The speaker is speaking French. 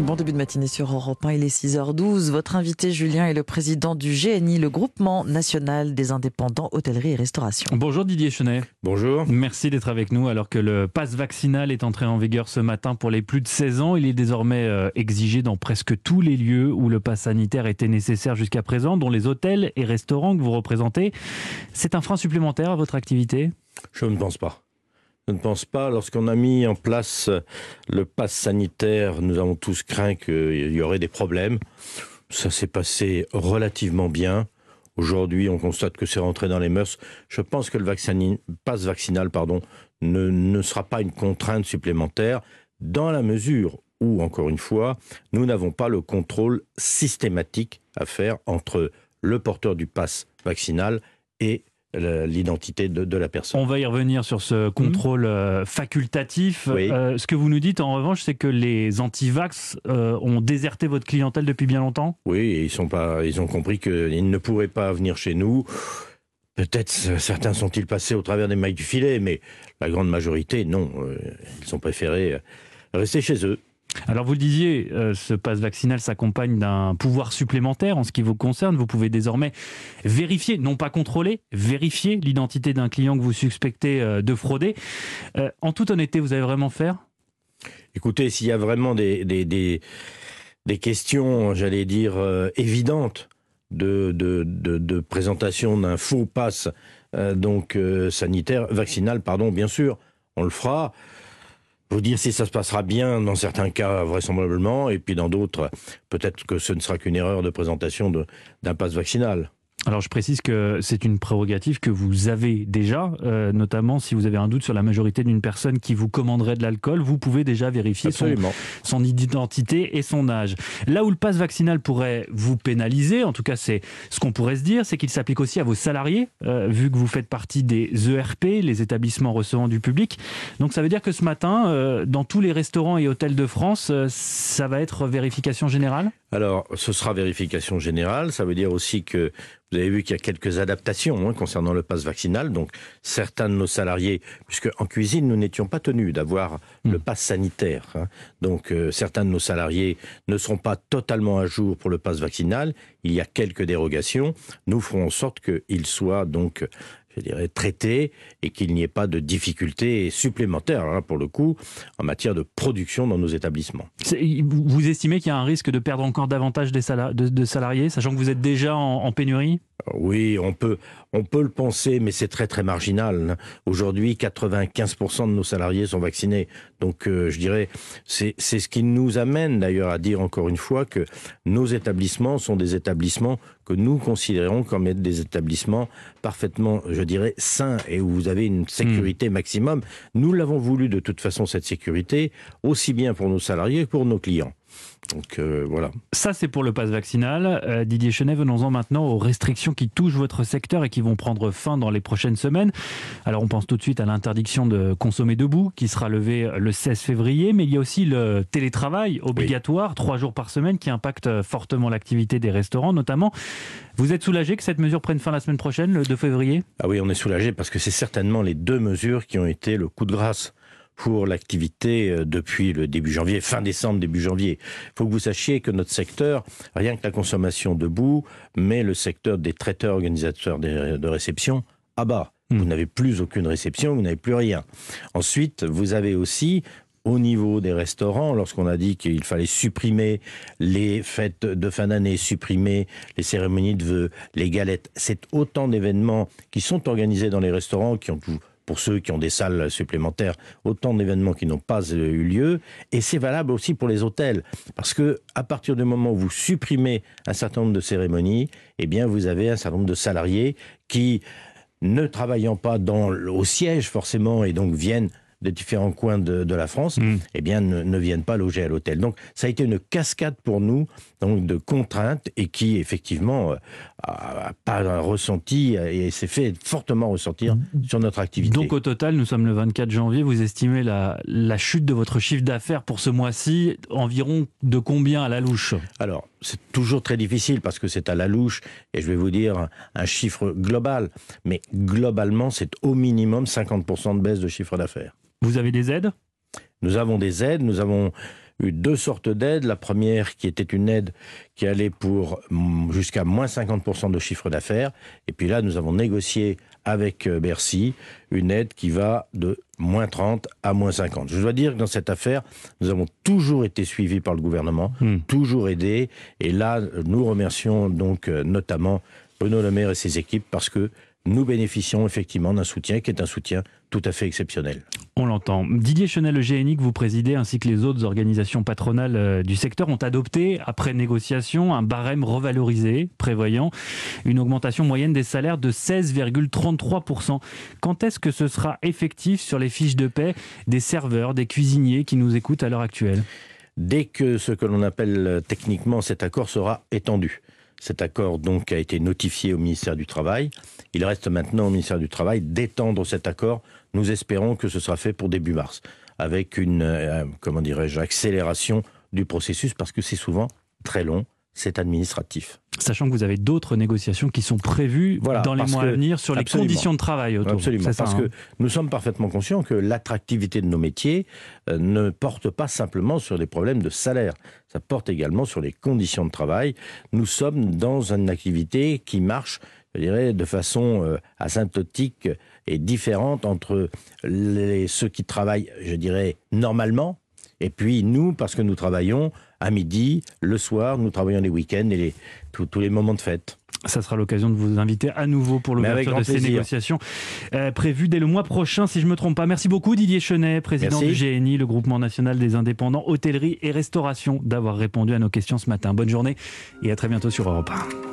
Bon début de matinée sur Europe 1, il est 6h12. Votre invité Julien est le président du GNI, le groupement national des indépendants hôtellerie et restauration. Bonjour Didier Chenet. Bonjour. Merci d'être avec nous alors que le pass vaccinal est entré en vigueur ce matin pour les plus de 16 ans. Il est désormais euh, exigé dans presque tous les lieux où le pass sanitaire était nécessaire jusqu'à présent, dont les hôtels et restaurants que vous représentez. C'est un frein supplémentaire à votre activité? Je ne pense pas. Je ne pense pas. Lorsqu'on a mis en place le pass sanitaire, nous avons tous craint qu'il y aurait des problèmes. Ça s'est passé relativement bien. Aujourd'hui, on constate que c'est rentré dans les mœurs. Je pense que le pass vaccinal pardon, ne, ne sera pas une contrainte supplémentaire dans la mesure où, encore une fois, nous n'avons pas le contrôle systématique à faire entre le porteur du pass vaccinal et l'identité de, la personne. On va y revenir sur ce contrôle euh, facultatif. Euh, ce que vous nous dites en revanche, c'est que les anti-vax euh, ont déserté votre clientèle depuis bien longtemps? Oui, ils, sont pas, ils ont compris qu'ils ne pourraient pas venir chez nous. Peut-être certains sont-ils passés au travers des mailles du filet, mais la grande majorité, non. ils ont préféré rester chez eux. Alors vous le disiez, euh, ce passe vaccinal s'accompagne d'un pouvoir supplémentaire en ce qui vous concerne. Vous pouvez désormais vérifier, non pas contrôler, vérifier l'identité d'un client que vous suspectez euh, de frauder. Euh, en toute honnêteté, vous allez vraiment faire? Écoutez, s'il y a vraiment des, des, questions, j'allais dire, évidentes de, de, présentation d'un faux passe donc sanitaire, vaccinal, pardon, bien sûr, on le fera. Vous dire si ça se passera bien dans certains cas vraisemblablement, et puis dans d'autres, peut-être que ce ne sera qu'une erreur de présentation d'un passe vaccinal. Alors je précise que c'est une prérogative que vous avez déjà, euh, notamment si vous avez un doute sur la majorité d'une personne qui vous commanderait de l'alcool, vous pouvez déjà vérifier son, son, identité et son âge. Là où le passe vaccinal pourrait vous pénaliser, en tout cas c'est ce qu'on pourrait se dire, c'est qu'il s'applique aussi à vos salariés, euh, vu que vous faites partie des ERP, les établissements recevant du public. Donc ça veut dire que ce matin, euh, dans tous les restaurants et hôtels de France, ça va être vérification générale? Alors, ce sera vérification générale. Ça veut dire aussi que vous avez vu qu'il y a quelques adaptations hein, concernant le passe vaccinal. Donc, certains de nos salariés, puisque en cuisine, nous n'étions pas tenus d'avoir hmm. le passe sanitaire. Hein. donc, euh, certains de nos salariés ne seront pas totalement à jour pour le passe vaccinal. Il y a quelques dérogations. Nous ferons en sorte qu'ils soient donc je dirais, traité et qu'il n'y ait pas de difficultés supplémentaires, hein, pour le coup, en matière de production dans nos établissements. Vous estimez qu'il y a un risque de perdre encore davantage des de, salariés, sachant que vous êtes déjà en pénurie? Oui, on peut, on peut le penser, mais c'est très très marginal. Aujourd'hui, 95% de nos salariés sont vaccinés. Donc, euh, je dirais, c'est ce qui nous amène d'ailleurs à dire encore une fois que nos établissements sont des établissements que nous considérons comme être des établissements parfaitement, je dirais, sains et où vous avez une sécurité hmm. maximum. Nous l'avons voulu de toute façon, cette sécurité, aussi bien pour nos salariés que pour nos clients. Donc euh, voilà. Ça, c'est pour le pass vaccinal. Euh, Didier Chenet, venons-en maintenant aux restrictions qui touchent votre secteur et qui vont prendre fin dans les prochaines semaines. Alors, on pense tout de suite à l'interdiction de consommer debout qui sera levée le 16 février, mais il y a aussi le télétravail obligatoire, trois jours par semaine, qui impacte fortement l'activité des restaurants notamment. Vous êtes soulagé que cette mesure prenne fin la semaine prochaine, le 2 février? Ah oui, on est soulagé parce que c'est certainement les deux mesures qui ont été le coup de grâce pour l'activité euh, depuis le début janvier, fin décembre, début janvier. Il faut que vous sachiez que notre secteur, rien que la consommation debout, met le secteur des traiteurs organisateurs de réception à bas. Hmm. Vous n'avez plus aucune réception, vous n'avez plus rien. Ensuite, vous avez aussi au niveau des restaurants, lorsqu'on a dit qu'il fallait supprimer les fêtes de fin d'année, supprimer les cérémonies de vœux, les galettes, c'est autant d'événements qui sont organisés dans les restaurants, qui ont tout pour ceux qui ont des salles supplémentaires, autant d'événements qui n'ont pas euh, eu lieu. Et c'est valable aussi pour les hôtels. Parce que à partir du moment où vous supprimez un certain nombre de cérémonies, eh bien, vous avez un certain nombre de salariés qui, ne travaillant pas dans, au siège forcément, et donc viennent de différents coins de, la France, mm. eh bien, ne, viennent pas loger à l'hôtel. Donc, ça a été une cascade pour nous, donc de contraintes et qui effectivement a, pas ressenti et s'est fait fortement ressentir mm. sur notre activité. Donc, au total, nous sommes le 24 janvier. Vous estimez la, la chute de votre chiffre d'affaires pour ce mois-ci environ de combien à la louche? Alors, c'est toujours très difficile parce que c'est à la louche et je vais vous dire un chiffre global. Mais globalement, c'est au minimum 50% de baisse de chiffre d'affaires. Vous avez des aides? Nous avons des aides, nous avons eu deux sortes d'aides. La première qui était une aide qui allait pour mm, jusqu'à moins 50% de chiffre d'affaires. Et puis là, nous avons négocié avec euh, Bercy une aide qui va de moins 30 à moins 50. Je dois dire que dans cette affaire, nous avons toujours été suivis par le gouvernement, hmm. toujours aidés. Et là, nous remercions donc euh, notamment Bruno Le Maire et ses équipes parce que nous bénéficions effectivement d'un soutien qui est un soutien tout à fait exceptionnel. On l'entend. Didier Chenel, le GNI que vous présidez, ainsi que les autres organisations patronales euh, du secteur, ont adopté, après négociation, un barème revalorisé, prévoyant une augmentation moyenne des salaires de 16,33%. Quand est-ce que ce sera effectif sur les fiches de paie des serveurs, des cuisiniers qui nous écoutent à l'heure actuelle? Dès que ce que l'on appelle techniquement cet accord sera étendu. Cet accord donc a été notifié au ministère du Travail. Il reste maintenant au ministère du Travail d'étendre cet accord. Nous espérons que ce sera fait pour début mars, avec une, euh, comment dirais-je, accélération du processus parce que c'est souvent très long c'est administratif. Sachant que vous avez d'autres négociations qui sont prévues dans les mois à venir sur les conditions de travail autour. Absolument, parce hein. que nous sommes parfaitement conscients que l'attractivité de nos métiers euh, ne porte pas simplement sur les problèmes de salaire, ça porte également sur les conditions de travail. Nous sommes dans une activité qui marche, je dirais, de façon euh, asymptotique et différente entre les, ceux qui travaillent, je dirais, normalement, et puis nous, parce que nous travaillons à midi, le soir, nous travaillons les week-ends et les, tous les moments de fête. Ça sera l'occasion de vous inviter à nouveau pour l'ouverture de ces négociations euh, prévues dès le mois prochain, si je ne me trompe pas. Merci beaucoup Didier Chenet, président du GNI, le groupement national des indépendants hôtellerie et restauration, d'avoir répondu à nos questions ce matin. Bonne journée et à très bientôt sur Europe 1.